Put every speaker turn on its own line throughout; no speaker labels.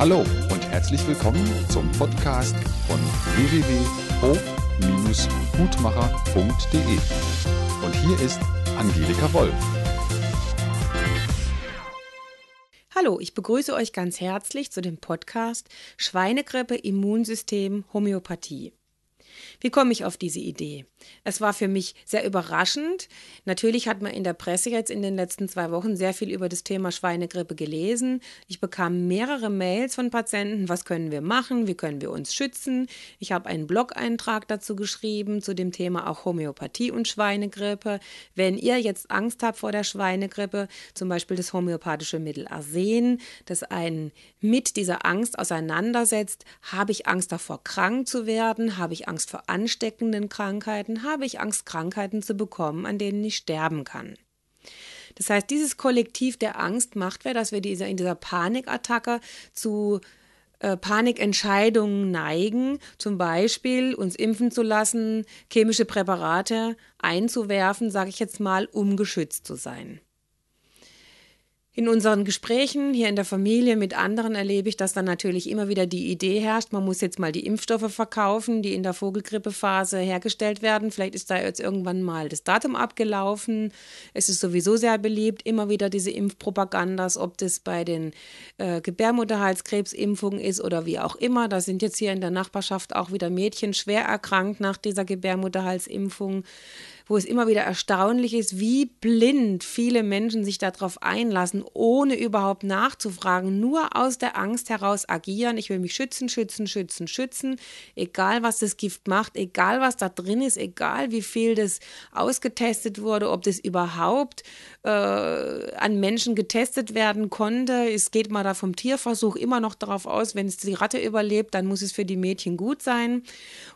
Hallo und herzlich willkommen zum Podcast von www.hof-gutmacher.de. Und hier ist Angelika Wolf.
Hallo, ich begrüße euch ganz herzlich zu dem Podcast Schweinegrippe, Immunsystem, Homöopathie. Wie komme ich auf diese Idee? Es war für mich sehr überraschend. Natürlich hat man in der Presse jetzt in den letzten zwei Wochen sehr viel über das Thema Schweinegrippe gelesen. Ich bekam mehrere Mails von Patienten, was können wir machen, wie können wir uns schützen. Ich habe einen Blog-Eintrag dazu geschrieben, zu dem Thema auch Homöopathie und Schweinegrippe. Wenn ihr jetzt Angst habt vor der Schweinegrippe, zum Beispiel das homöopathische Mittel Arsen, das einen mit dieser Angst auseinandersetzt, habe ich Angst davor, krank zu werden, habe ich Angst vor ansteckenden Krankheiten, habe ich Angst, Krankheiten zu bekommen, an denen ich sterben kann. Das heißt, dieses Kollektiv der Angst macht wir, dass wir diese, in dieser Panikattacke zu äh, Panikentscheidungen neigen, zum Beispiel uns impfen zu lassen, chemische Präparate einzuwerfen, sage ich jetzt mal, um geschützt zu sein. In unseren Gesprächen hier in der Familie mit anderen erlebe ich, dass dann natürlich immer wieder die Idee herrscht, man muss jetzt mal die Impfstoffe verkaufen, die in der Vogelgrippephase hergestellt werden. Vielleicht ist da jetzt irgendwann mal das Datum abgelaufen. Es ist sowieso sehr beliebt, immer wieder diese Impfpropagandas, ob das bei den äh, Gebärmutterhalskrebsimpfungen ist oder wie auch immer. Da sind jetzt hier in der Nachbarschaft auch wieder Mädchen schwer erkrankt nach dieser Gebärmutterhalsimpfung wo es immer wieder erstaunlich ist, wie blind viele Menschen sich darauf einlassen, ohne überhaupt nachzufragen, nur aus der Angst heraus agieren. Ich will mich schützen, schützen, schützen, schützen, egal was das Gift macht, egal was da drin ist, egal wie viel das ausgetestet wurde, ob das überhaupt äh, an Menschen getestet werden konnte. Es geht mal da vom Tierversuch immer noch darauf aus, wenn es die Ratte überlebt, dann muss es für die Mädchen gut sein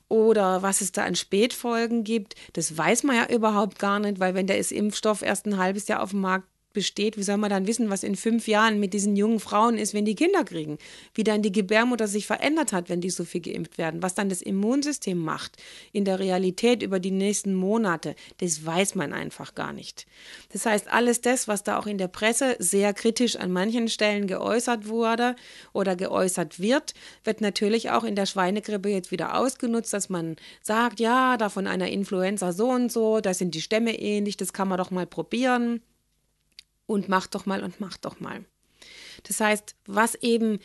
oder was es da an Spätfolgen gibt, das weiß man ja überhaupt gar nicht, weil wenn der Impfstoff erst ein halbes Jahr auf dem Markt besteht, wie soll man dann wissen, was in fünf Jahren mit diesen jungen Frauen ist, wenn die Kinder kriegen? Wie dann die Gebärmutter sich verändert hat, wenn die so viel geimpft werden? Was dann das Immunsystem macht in der Realität über die nächsten Monate, das weiß man einfach gar nicht. Das heißt, alles das, was da auch in der Presse sehr kritisch an manchen Stellen geäußert wurde oder geäußert wird, wird natürlich auch in der Schweinegrippe jetzt wieder ausgenutzt, dass man sagt, ja, da von einer Influenza so und so, da sind die Stämme ähnlich, das kann man doch mal probieren und mach doch mal und mach doch mal. Das heißt, was eben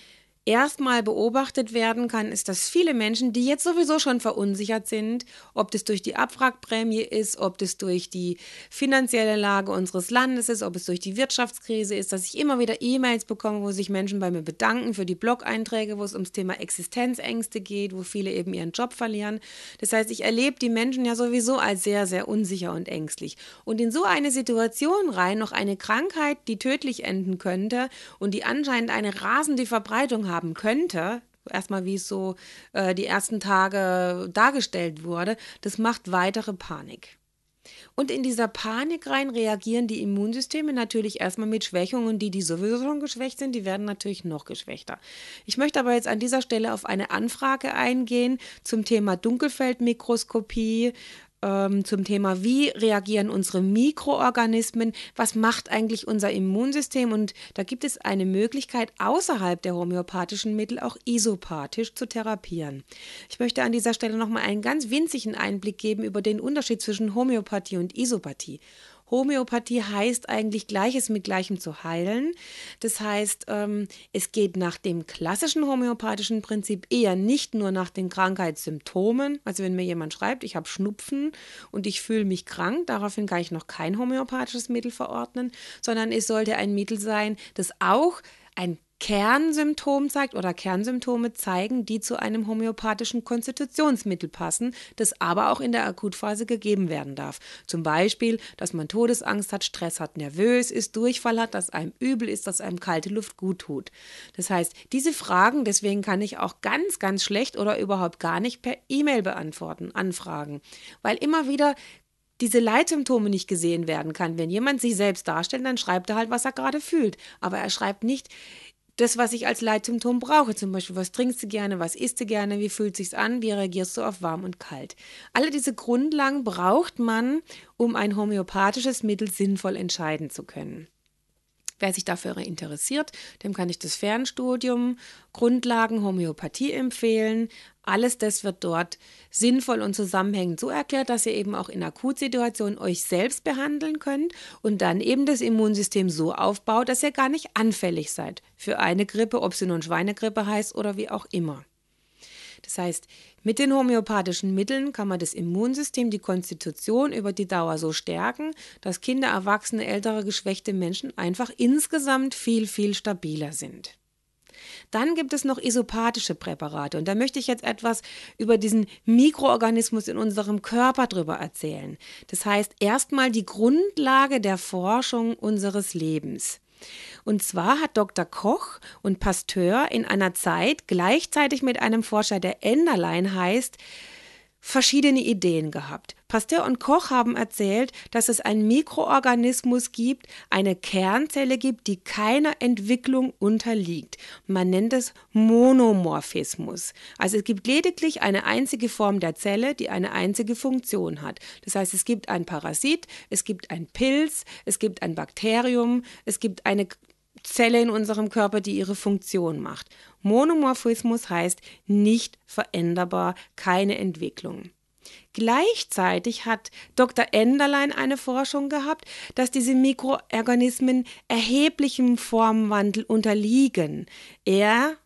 erstmal beobachtet werden kann, ist, dass viele Menschen, die jetzt sowieso schon verunsichert sind, ob das durch die Abwrackprämie ist, ob das durch die finanzielle Lage unseres Landes ist, ob es durch die Wirtschaftskrise ist, dass ich immer wieder E-Mails bekomme, wo sich Menschen bei mir bedanken für die Blog-Einträge, wo es ums Thema Existenzängste geht, wo viele eben ihren Job verlieren. Das heißt, ich erlebe die Menschen ja sowieso als sehr, sehr unsicher und ängstlich. Und in so eine Situation rein noch eine Krankheit, die tödlich enden könnte und die anscheinend eine rasende Verbreitung haben könnte, erstmal wie es so äh, die ersten Tage dargestellt wurde, das macht weitere Panik. Und in dieser Panik rein reagieren die Immunsysteme natürlich erstmal mit Schwächungen, die, die sowieso schon geschwächt sind, die werden natürlich noch geschwächter. Ich möchte aber jetzt an dieser Stelle auf eine Anfrage eingehen zum Thema Dunkelfeldmikroskopie, ähm, zum Thema, wie reagieren unsere Mikroorganismen, was macht eigentlich unser Immunsystem und da gibt es eine Möglichkeit, außerhalb der homöopathischen Mittel auch isopathisch zu therapieren. Ich möchte an dieser Stelle nochmal einen ganz winzigen Einblick geben über den Unterschied zwischen Homöopathie und Isopathie. Homöopathie heißt eigentlich Gleiches mit Gleichem zu heilen. Das heißt, ähm, es geht nach dem klassischen homöopathischen Prinzip eher nicht nur nach den Krankheitssymptomen. Also wenn mir jemand schreibt, ich habe Schnupfen und ich fühle mich krank, daraufhin kann ich noch kein homöopathisches Mittel verordnen, sondern es sollte ein Mittel sein, das auch ein Kernsymptom zeigt oder Kernsymptome zeigen, die zu einem homöopathischen Konstitutionsmittel passen, das aber auch in der Akutphase gegeben werden darf. Zum Beispiel, dass man Todesangst hat, Stress hat, nervös ist, Durchfall hat, dass einem übel ist, dass einem kalte Luft gut tut. Das heißt, diese Fragen, deswegen kann ich auch ganz, ganz schlecht oder überhaupt gar nicht per E-Mail beantworten, anfragen, weil immer wieder diese Leitsymptome nicht gesehen werden kann. Wenn jemand sich selbst darstellt, dann schreibt er halt, was er gerade fühlt. Aber er schreibt nicht, das, was ich als Leitsymptom brauche. Zum Beispiel, was trinkst du gerne, was isst du gerne, wie fühlt sich's an, wie reagierst du auf warm und kalt. Alle diese Grundlagen braucht man, um ein homöopathisches Mittel sinnvoll entscheiden zu können. Wer sich dafür interessiert, dem kann ich das Fernstudium Grundlagen Homöopathie empfehlen. Alles das wird dort sinnvoll und zusammenhängend so erklärt, dass ihr eben auch in Akutsituationen euch selbst behandeln könnt und dann eben das Immunsystem so aufbaut, dass ihr gar nicht anfällig seid für eine Grippe, ob sie nun Schweinegrippe heißt oder wie auch immer. Das heißt, mit den homöopathischen Mitteln kann man das Immunsystem, die Konstitution über die Dauer so stärken, dass Kinder, Erwachsene, ältere, geschwächte Menschen einfach insgesamt viel, viel stabiler sind. Dann gibt es noch isopathische Präparate und da möchte ich jetzt etwas über diesen Mikroorganismus in unserem Körper drüber erzählen. Das heißt erstmal die Grundlage der Forschung unseres Lebens. Und zwar hat Dr. Koch und Pasteur in einer Zeit gleichzeitig mit einem Forscher, der Enderlein heißt, verschiedene Ideen gehabt. Pasteur und Koch haben erzählt, dass es einen Mikroorganismus gibt, eine Kernzelle gibt, die keiner Entwicklung unterliegt. Man nennt es Monomorphismus. Also es gibt lediglich eine einzige Form der Zelle, die eine einzige Funktion hat. Das heißt, es gibt ein Parasit, es gibt ein Pilz, es gibt ein Bakterium, es gibt eine Zelle in unserem Körper, die ihre Funktion macht. Monomorphismus heißt nicht veränderbar, keine Entwicklung. Gleichzeitig hat Dr. Enderlein eine Forschung gehabt, dass diese Mikroorganismen erheblichem Formwandel unterliegen. Er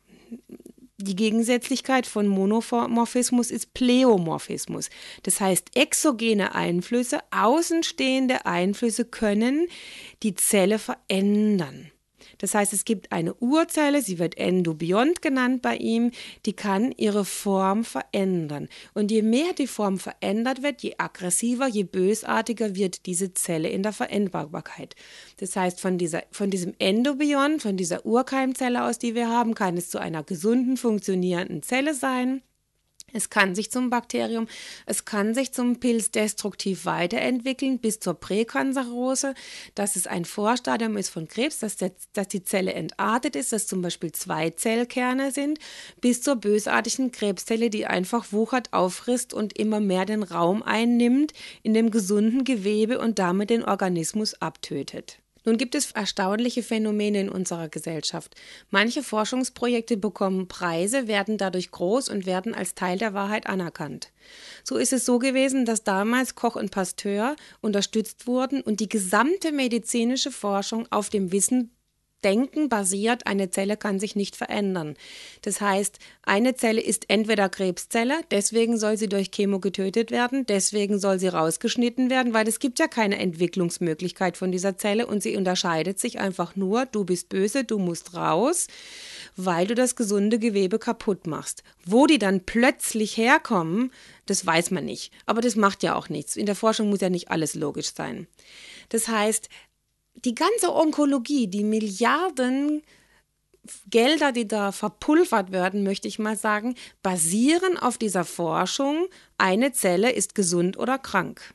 die Gegensätzlichkeit von Monomorphismus ist Pleomorphismus. Das heißt, exogene Einflüsse, außenstehende Einflüsse können die Zelle verändern. Das heißt, es gibt eine Urzelle, sie wird endobiont genannt bei ihm, die kann ihre Form verändern. Und je mehr die Form verändert wird, je aggressiver, je bösartiger wird diese Zelle in der Veränderbarkeit. Das heißt, von, dieser, von diesem Endobiont, von dieser Urkeimzelle aus, die wir haben, kann es zu einer gesunden, funktionierenden Zelle sein. Es kann sich zum Bakterium, es kann sich zum Pilz destruktiv weiterentwickeln bis zur Präkancerose, dass es ein Vorstadium ist von Krebs, dass, der, dass die Zelle entartet ist, dass zum Beispiel zwei Zellkerne sind, bis zur bösartigen Krebszelle, die einfach wuchert, auffrisst und immer mehr den Raum einnimmt in dem gesunden Gewebe und damit den Organismus abtötet. Nun gibt es erstaunliche Phänomene in unserer Gesellschaft. Manche Forschungsprojekte bekommen Preise, werden dadurch groß und werden als Teil der Wahrheit anerkannt. So ist es so gewesen, dass damals Koch und Pasteur unterstützt wurden und die gesamte medizinische Forschung auf dem Wissen Denken basiert, eine Zelle kann sich nicht verändern. Das heißt, eine Zelle ist entweder Krebszelle, deswegen soll sie durch Chemo getötet werden, deswegen soll sie rausgeschnitten werden, weil es gibt ja keine Entwicklungsmöglichkeit von dieser Zelle und sie unterscheidet sich einfach nur, du bist böse, du musst raus, weil du das gesunde Gewebe kaputt machst. Wo die dann plötzlich herkommen, das weiß man nicht. Aber das macht ja auch nichts. In der Forschung muss ja nicht alles logisch sein. Das heißt, die ganze Onkologie, die Milliarden Gelder, die da verpulvert werden, möchte ich mal sagen, basieren auf dieser Forschung, eine Zelle ist gesund oder krank.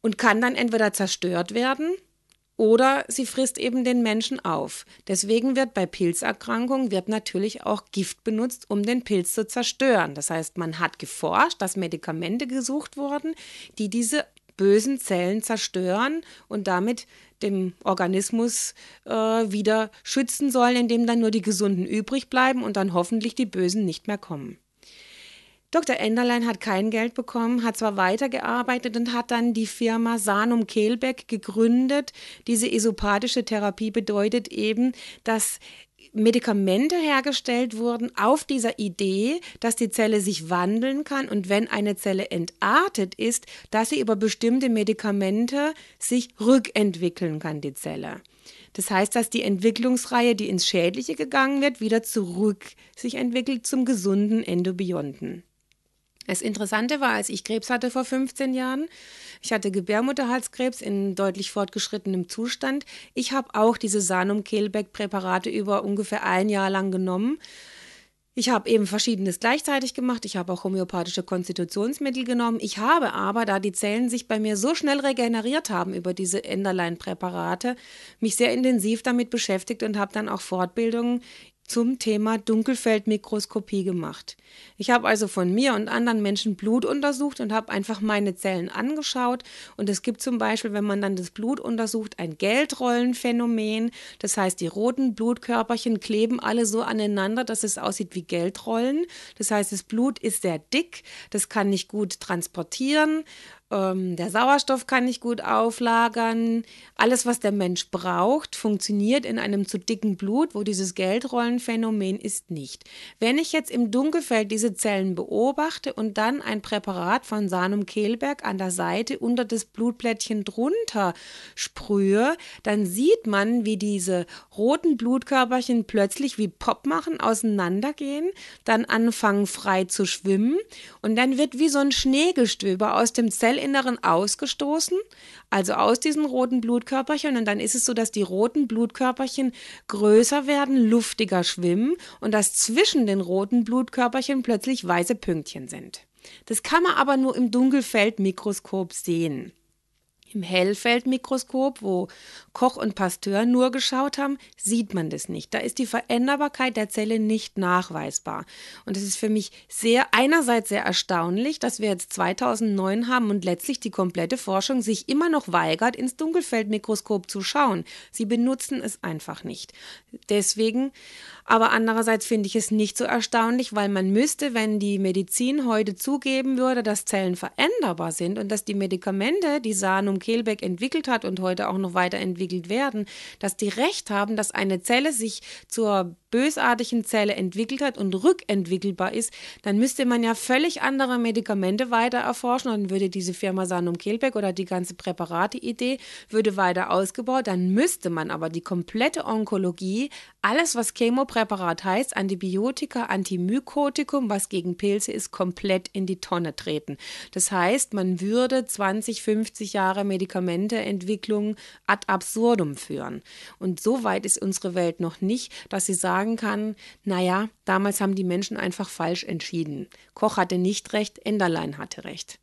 Und kann dann entweder zerstört werden oder sie frisst eben den Menschen auf. Deswegen wird bei Pilzerkrankungen wird natürlich auch Gift benutzt, um den Pilz zu zerstören. Das heißt, man hat geforscht, dass Medikamente gesucht wurden, die diese bösen Zellen zerstören und damit dem Organismus äh, wieder schützen sollen, indem dann nur die Gesunden übrig bleiben und dann hoffentlich die Bösen nicht mehr kommen. Dr. Enderlein hat kein Geld bekommen, hat zwar weitergearbeitet und hat dann die Firma Sanum Kehlbeck gegründet. Diese isopathische Therapie bedeutet eben, dass Medikamente hergestellt wurden auf dieser Idee, dass die Zelle sich wandeln kann und wenn eine Zelle entartet ist, dass sie über bestimmte Medikamente sich rückentwickeln kann, die Zelle. Das heißt, dass die Entwicklungsreihe, die ins Schädliche gegangen wird, wieder zurück sich entwickelt zum gesunden Endobionten. Das Interessante war, als ich Krebs hatte vor 15 Jahren, ich hatte Gebärmutterhalskrebs in deutlich fortgeschrittenem Zustand. Ich habe auch diese Sanum-Kehlbeck-Präparate über ungefähr ein Jahr lang genommen. Ich habe eben verschiedenes gleichzeitig gemacht. Ich habe auch homöopathische Konstitutionsmittel genommen. Ich habe aber, da die Zellen sich bei mir so schnell regeneriert haben über diese Enderlein-Präparate, mich sehr intensiv damit beschäftigt und habe dann auch Fortbildungen zum Thema Dunkelfeldmikroskopie gemacht. Ich habe also von mir und anderen Menschen Blut untersucht und habe einfach meine Zellen angeschaut. Und es gibt zum Beispiel, wenn man dann das Blut untersucht, ein Geldrollenphänomen. Das heißt, die roten Blutkörperchen kleben alle so aneinander, dass es aussieht wie Geldrollen. Das heißt, das Blut ist sehr dick, das kann nicht gut transportieren ähm, der Sauerstoff kann nicht gut auflagern. Alles, was der Mensch braucht, funktioniert in einem zu dicken Blut, wo dieses Geldrollenphänomen ist nicht. Wenn ich jetzt im Dunkelfeld diese Zellen beobachte und dann ein Präparat von Sanum Kehlberg an der Seite unter das Blutplättchen drunter sprühe, dann sieht man, wie diese roten Blutkörperchen plötzlich wie Pop machen, auseinandergehen, dann anfangen frei zu schwimmen und dann wird wie so ein Schneegestöber aus dem Zell Zellinneren ausgestoßen, also aus diesen roten Blutkörperchen. Und dann ist es so, dass die roten Blutkörperchen größer werden, luftiger schwimmen und dass zwischen den roten Blutkörperchen plötzlich weiße Pünktchen sind. Das kann man aber nur im Dunkelfeldmikroskop sehen. Im Hellfeldmikroskop, wo Koch und Pasteur nur geschaut haben, sieht man das nicht. Da ist die Veränderbarkeit der Zelle nicht nachweisbar. Und es ist für mich sehr, einerseits sehr erstaunlich, dass wir jetzt 2009 haben und letztlich die komplette Forschung sich immer noch weigert, ins Dunkelfeldmikroskop zu schauen. Sie benutzen es einfach nicht. Deswegen aber andererseits finde ich es nicht so erstaunlich, weil man müsste, wenn die Medizin heute zugeben würde, dass Zellen veränderbar sind und dass die Medikamente, die Sanum Kehlbeck entwickelt hat und heute auch noch weiterentwickelt werden, dass die recht haben, dass eine Zelle sich zur bösartigen Zelle entwickelt hat und rückentwickelbar ist, dann müsste man ja völlig andere Medikamente weiter erforschen und dann würde diese Firma Sanum Kehlbeck oder die ganze Präparate-Idee würde weiter ausgebaut. Dann müsste man aber die komplette Onkologie, alles was Chemopräparat heißt, Antibiotika, Antimykotikum, was gegen Pilze ist, komplett in die Tonne treten. Das heißt, man würde 20, 50 Jahre Medikamenteentwicklung ad absurdum führen. Und so weit ist unsere Welt noch nicht, dass sie sagen, kann, naja, damals haben die Menschen einfach falsch entschieden. Koch hatte nicht recht, Enderlein hatte recht.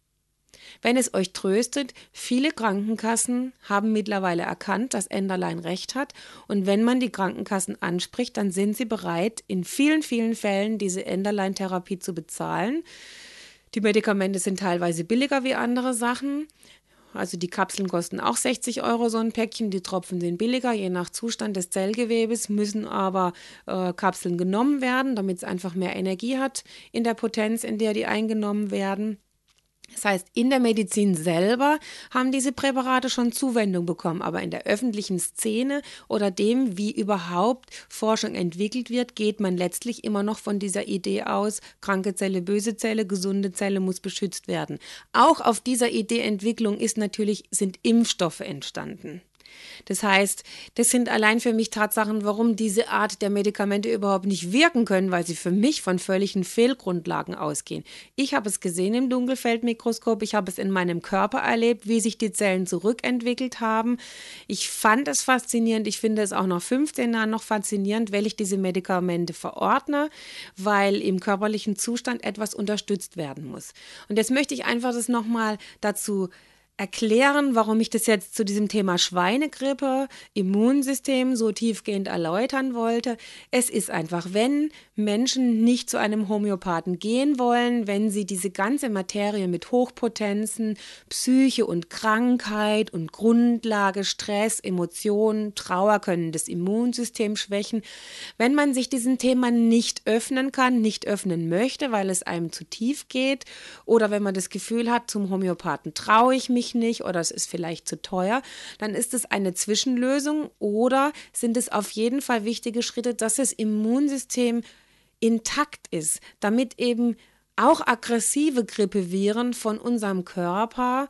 Wenn es euch tröstet, viele Krankenkassen haben mittlerweile erkannt, dass Enderlein recht hat. Und wenn man die Krankenkassen anspricht, dann sind sie bereit, in vielen, vielen Fällen diese Enderlein-Therapie zu bezahlen. Die Medikamente sind teilweise billiger wie andere Sachen. Also die Kapseln kosten auch 60 Euro so ein Päckchen, die Tropfen sind billiger, je nach Zustand des Zellgewebes müssen aber äh, Kapseln genommen werden, damit es einfach mehr Energie hat in der Potenz, in der die eingenommen werden. Das heißt, in der Medizin selber haben diese Präparate schon Zuwendung bekommen, aber in der öffentlichen Szene oder dem, wie überhaupt Forschung entwickelt wird, geht man letztlich immer noch von dieser Idee aus, kranke Zelle, böse Zelle, gesunde Zelle muss beschützt werden. Auch auf dieser Ideeentwicklung ist natürlich, sind Impfstoffe entstanden. Das heißt, das sind allein für mich Tatsachen, warum diese Art der Medikamente überhaupt nicht wirken können, weil sie für mich von völligen Fehlgrundlagen ausgehen. Ich habe es gesehen im Dunkelfeldmikroskop, ich habe es in meinem Körper erlebt, wie sich die Zellen zurückentwickelt haben. Ich fand es faszinierend, ich finde es auch nach 15 Jahren noch faszinierend, weil ich diese Medikamente verordne, weil im körperlichen Zustand etwas unterstützt werden muss. Und jetzt möchte ich einfach das nochmal dazu erklären, warum ich das jetzt zu diesem Thema Schweinegrippe, Immunsystem so tiefgehend erläutern wollte. Es ist einfach, wenn Menschen nicht zu einem Homöopathen gehen wollen, wenn sie diese ganze Materie mit Hochpotenzen, Psyche und Krankheit und Grundlage, Stress, Emotionen, Trauer können das Immunsystem schwächen, wenn man sich diesem Thema nicht öffnen kann, nicht öffnen möchte, weil es einem zu tief geht oder wenn man das Gefühl hat, zum Homöopathen traue ich mich ich nicht oder es ist vielleicht zu teuer, dann ist es eine Zwischenlösung oder sind es auf jeden Fall wichtige Schritte, dass das Immunsystem intakt ist, damit eben auch aggressive Grippeviren von unserem Körper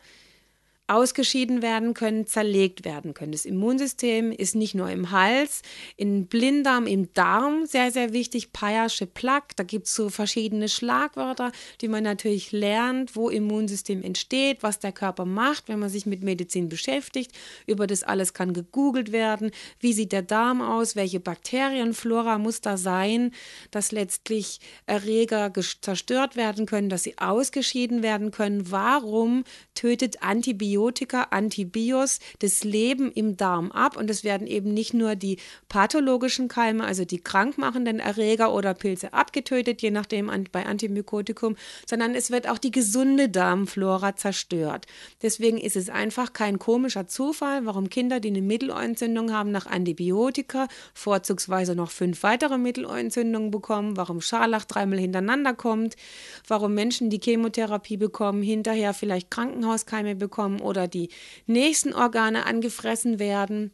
ausgeschieden werden können, zerlegt werden können. Das Immunsystem ist nicht nur im Hals, im Blinddarm, im Darm sehr, sehr wichtig. Payasche Plaque, da gibt es so verschiedene Schlagwörter, die man natürlich lernt, wo Immunsystem entsteht, was der Körper macht, wenn man sich mit Medizin beschäftigt. Über das alles kann gegoogelt werden. Wie sieht der Darm aus? Welche Bakterienflora muss da sein, dass letztlich Erreger zerstört werden können, dass sie ausgeschieden werden können? Warum tötet Antibiotika Antibiotika, Antibios das Leben im Darm ab und es werden eben nicht nur die pathologischen Keime, also die krankmachenden Erreger oder Pilze abgetötet, je nachdem bei Antimykotikum, sondern es wird auch die gesunde Darmflora zerstört. Deswegen ist es einfach kein komischer Zufall, warum Kinder, die eine Mittelohrentzündung haben, nach Antibiotika vorzugsweise noch fünf weitere Mittelohrentzündungen bekommen, warum Scharlach dreimal hintereinander kommt, warum Menschen, die Chemotherapie bekommen, hinterher vielleicht Krankenhauskeime bekommen oder die nächsten Organe angefressen werden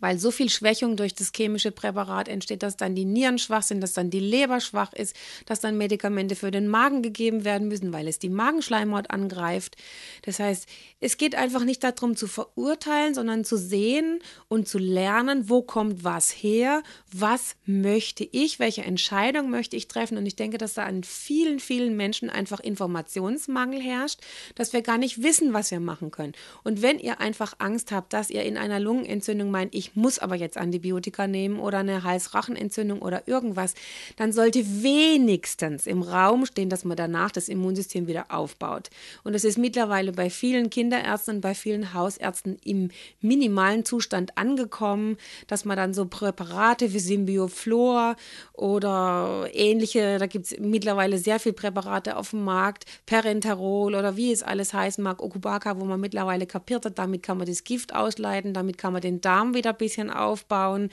weil so viel Schwächung durch das chemische Präparat entsteht, dass dann die Nieren schwach sind, dass dann die Leber schwach ist, dass dann Medikamente für den Magen gegeben werden müssen, weil es die Magenschleimhaut angreift. Das heißt, es geht einfach nicht darum zu verurteilen, sondern zu sehen und zu lernen, wo kommt was her, was möchte ich, welche Entscheidung möchte ich treffen. Und ich denke, dass da an vielen, vielen Menschen einfach Informationsmangel herrscht, dass wir gar nicht wissen, was wir machen können. Und wenn ihr einfach Angst habt, dass ihr in einer Lungenentzündung meint, ich ich muss aber jetzt Antibiotika nehmen oder eine Halsrachenentzündung oder irgendwas, dann sollte wenigstens im Raum stehen, dass man danach das Immunsystem wieder aufbaut. Und es ist mittlerweile bei vielen Kinderärzten und bei vielen Hausärzten im minimalen Zustand angekommen, dass man dann so Präparate wie Symbioflor oder ähnliche, da gibt es mittlerweile sehr viele Präparate auf dem Markt, Perenterol oder wie es alles heißen mag, Okubaka, wo man mittlerweile kapiert hat, damit kann man das Gift ausleiten, damit kann man den Darm wieder bisschen aufbauen.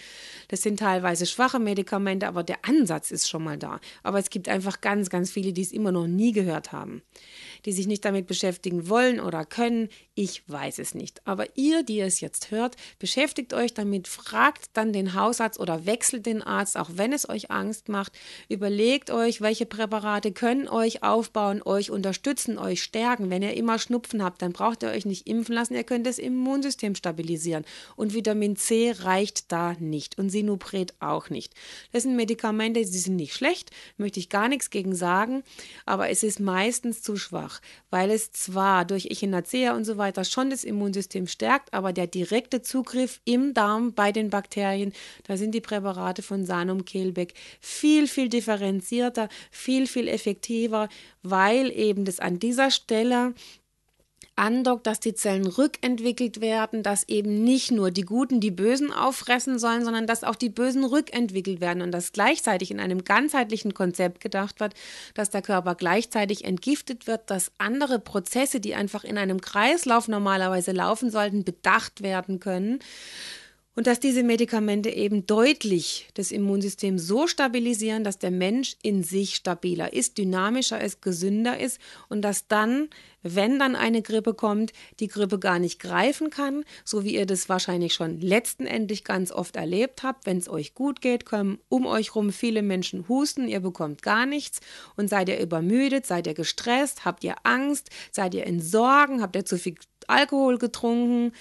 Das sind teilweise schwache Medikamente, aber der Ansatz ist schon mal da. Aber es gibt einfach ganz, ganz viele, die es immer noch nie gehört haben, die sich nicht damit beschäftigen wollen oder können. Ich weiß es nicht. Aber ihr, die es jetzt hört, beschäftigt euch damit, fragt dann den Hausarzt oder wechselt den Arzt, auch wenn es euch Angst macht. Überlegt euch, welche Präparate können euch aufbauen, euch unterstützen, euch stärken. Wenn ihr immer Schnupfen habt, dann braucht ihr euch nicht impfen lassen. Ihr könnt das Immunsystem stabilisieren. Und Vitamin C reicht da nicht und Sinupret auch nicht. Das sind Medikamente, die sind nicht schlecht, möchte ich gar nichts gegen sagen, aber es ist meistens zu schwach, weil es zwar durch Echinacea und so weiter schon das Immunsystem stärkt, aber der direkte Zugriff im Darm bei den Bakterien, da sind die Präparate von Sanum Kehlbeck viel, viel differenzierter, viel, viel effektiver, weil eben das an dieser Stelle andockt, dass die Zellen rückentwickelt werden, dass eben nicht nur die Guten die Bösen auffressen sollen, sondern dass auch die Bösen rückentwickelt werden und dass gleichzeitig in einem ganzheitlichen Konzept gedacht wird, dass der Körper gleichzeitig entgiftet wird, dass andere Prozesse, die einfach in einem Kreislauf normalerweise laufen sollten, bedacht werden können. Und dass diese Medikamente eben deutlich das Immunsystem so stabilisieren, dass der Mensch in sich stabiler ist, dynamischer ist, gesünder ist und dass dann, wenn dann eine Grippe kommt, die Grippe gar nicht greifen kann, so wie ihr das wahrscheinlich schon letztendlich ganz oft erlebt habt. Wenn es euch gut geht, kommen um euch rum viele Menschen husten, ihr bekommt gar nichts und seid ihr übermüdet, seid ihr gestresst, habt ihr Angst, seid ihr in Sorgen, habt ihr zu viel Alkohol getrunken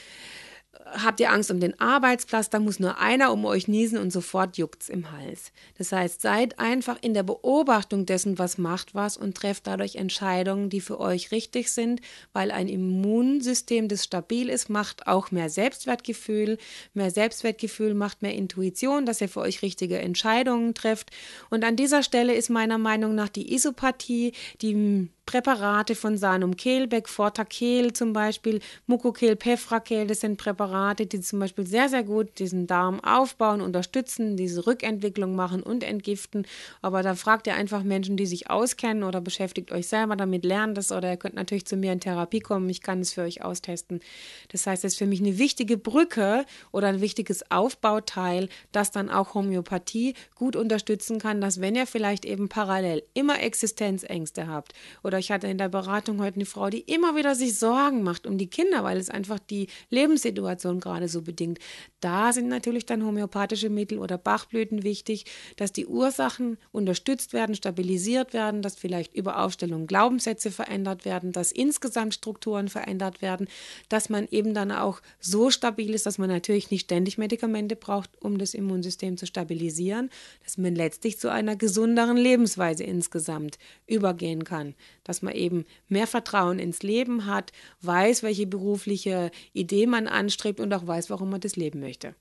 habt ihr Angst um den Arbeitsplatz, da muss nur einer um euch niesen und sofort juckt's im Hals. Das heißt, seid einfach in der Beobachtung dessen, was macht was und trefft dadurch Entscheidungen, die für euch richtig sind, weil ein Immunsystem, das stabil ist, macht auch mehr Selbstwertgefühl. Mehr Selbstwertgefühl macht mehr Intuition, dass ihr für euch richtige Entscheidungen trefft. Und an dieser Stelle ist meiner Meinung nach die Isopathie, die Präparate von Sanum Kehlbeck, Fortakel zum Beispiel, Mucokel, Pefrakel, das sind Präparate, die zum Beispiel sehr, sehr gut diesen Darm aufbauen, unterstützen, diese Rückentwicklung machen und entgiften. Aber da fragt ihr einfach Menschen, die sich auskennen oder beschäftigt euch selber damit, lernt es oder ihr könnt natürlich zu mir in Therapie kommen, ich kann es für euch austesten. Das heißt, es ist für mich eine wichtige Brücke oder ein wichtiges Aufbauteil, das dann auch Homöopathie gut unterstützen kann, dass wenn ihr vielleicht eben parallel immer Existenzängste habt oder oder ich hatte in der Beratung heute eine Frau, die immer wieder sich Sorgen macht um die Kinder, weil es einfach die Lebenssituation gerade so bedingt. Da sind natürlich dann homöopathische Mittel oder Bachblüten wichtig, dass die Ursachen unterstützt werden, stabilisiert werden, dass vielleicht über Aufstellung Glaubenssätze verändert werden, dass insgesamt Strukturen verändert werden, dass man eben dann auch so stabil ist, dass man natürlich nicht ständig Medikamente braucht, um das Immunsystem zu stabilisieren, dass man letztlich zu einer gesunderen Lebensweise insgesamt übergehen kann dass man eben mehr Vertrauen ins Leben hat, weiß, welche berufliche Idee man anstrebt und auch weiß, warum man das leben möchte.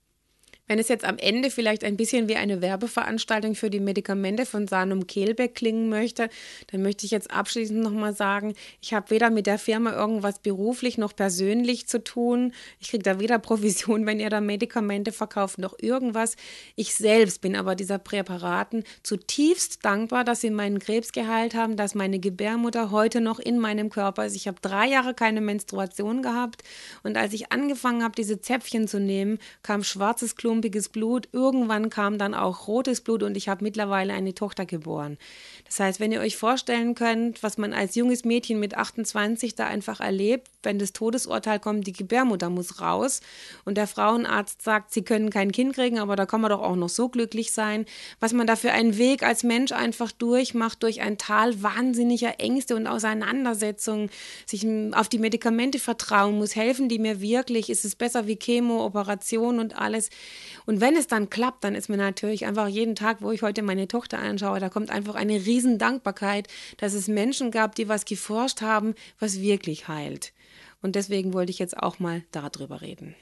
Wenn es jetzt am Ende vielleicht ein bisschen wie eine Werbeveranstaltung für die Medikamente von Sanum Kehlbeck klingen möchte, dann möchte ich jetzt abschließend nochmal sagen, ich habe weder mit der Firma irgendwas beruflich noch persönlich zu tun. Ich kriege da weder Provision, wenn ihr da Medikamente verkauft, noch irgendwas. Ich selbst bin aber dieser Präparaten zutiefst dankbar, dass sie meinen Krebs geheilt haben, dass meine Gebärmutter heute noch in meinem Körper ist. Ich habe drei Jahre keine Menstruation gehabt und als ich angefangen habe, diese Zäpfchen zu nehmen, kam schwarzes Klumpen klumpiges Blut. Irgendwann kam dann auch rotes Blut und ich habe mittlerweile eine Tochter geboren. Das heißt, wenn ihr euch vorstellen könnt, was man als junges Mädchen mit 28 da einfach erlebt, wenn das Todesurteil kommt, die Gebärmutter muss raus und der Frauenarzt sagt, sie können kein Kind kriegen, aber da kann man doch auch noch so glücklich sein, was man da für einen Weg als Mensch einfach durchmacht, durch ein Tal wahnsinniger Ängste und Auseinandersetzungen, sich auf die Medikamente vertrauen muss, helfen die mir wirklich, ist es besser wie Chemo, Operation und alles. Und wenn es dann klappt, dann ist mir natürlich einfach jeden Tag, wo ich heute meine Tochter anschaue, da kommt einfach eine riesen Dankbarkeit, dass es Menschen gab, die was geforscht haben, was wirklich heilt. Und deswegen wollte ich jetzt auch mal darüber reden.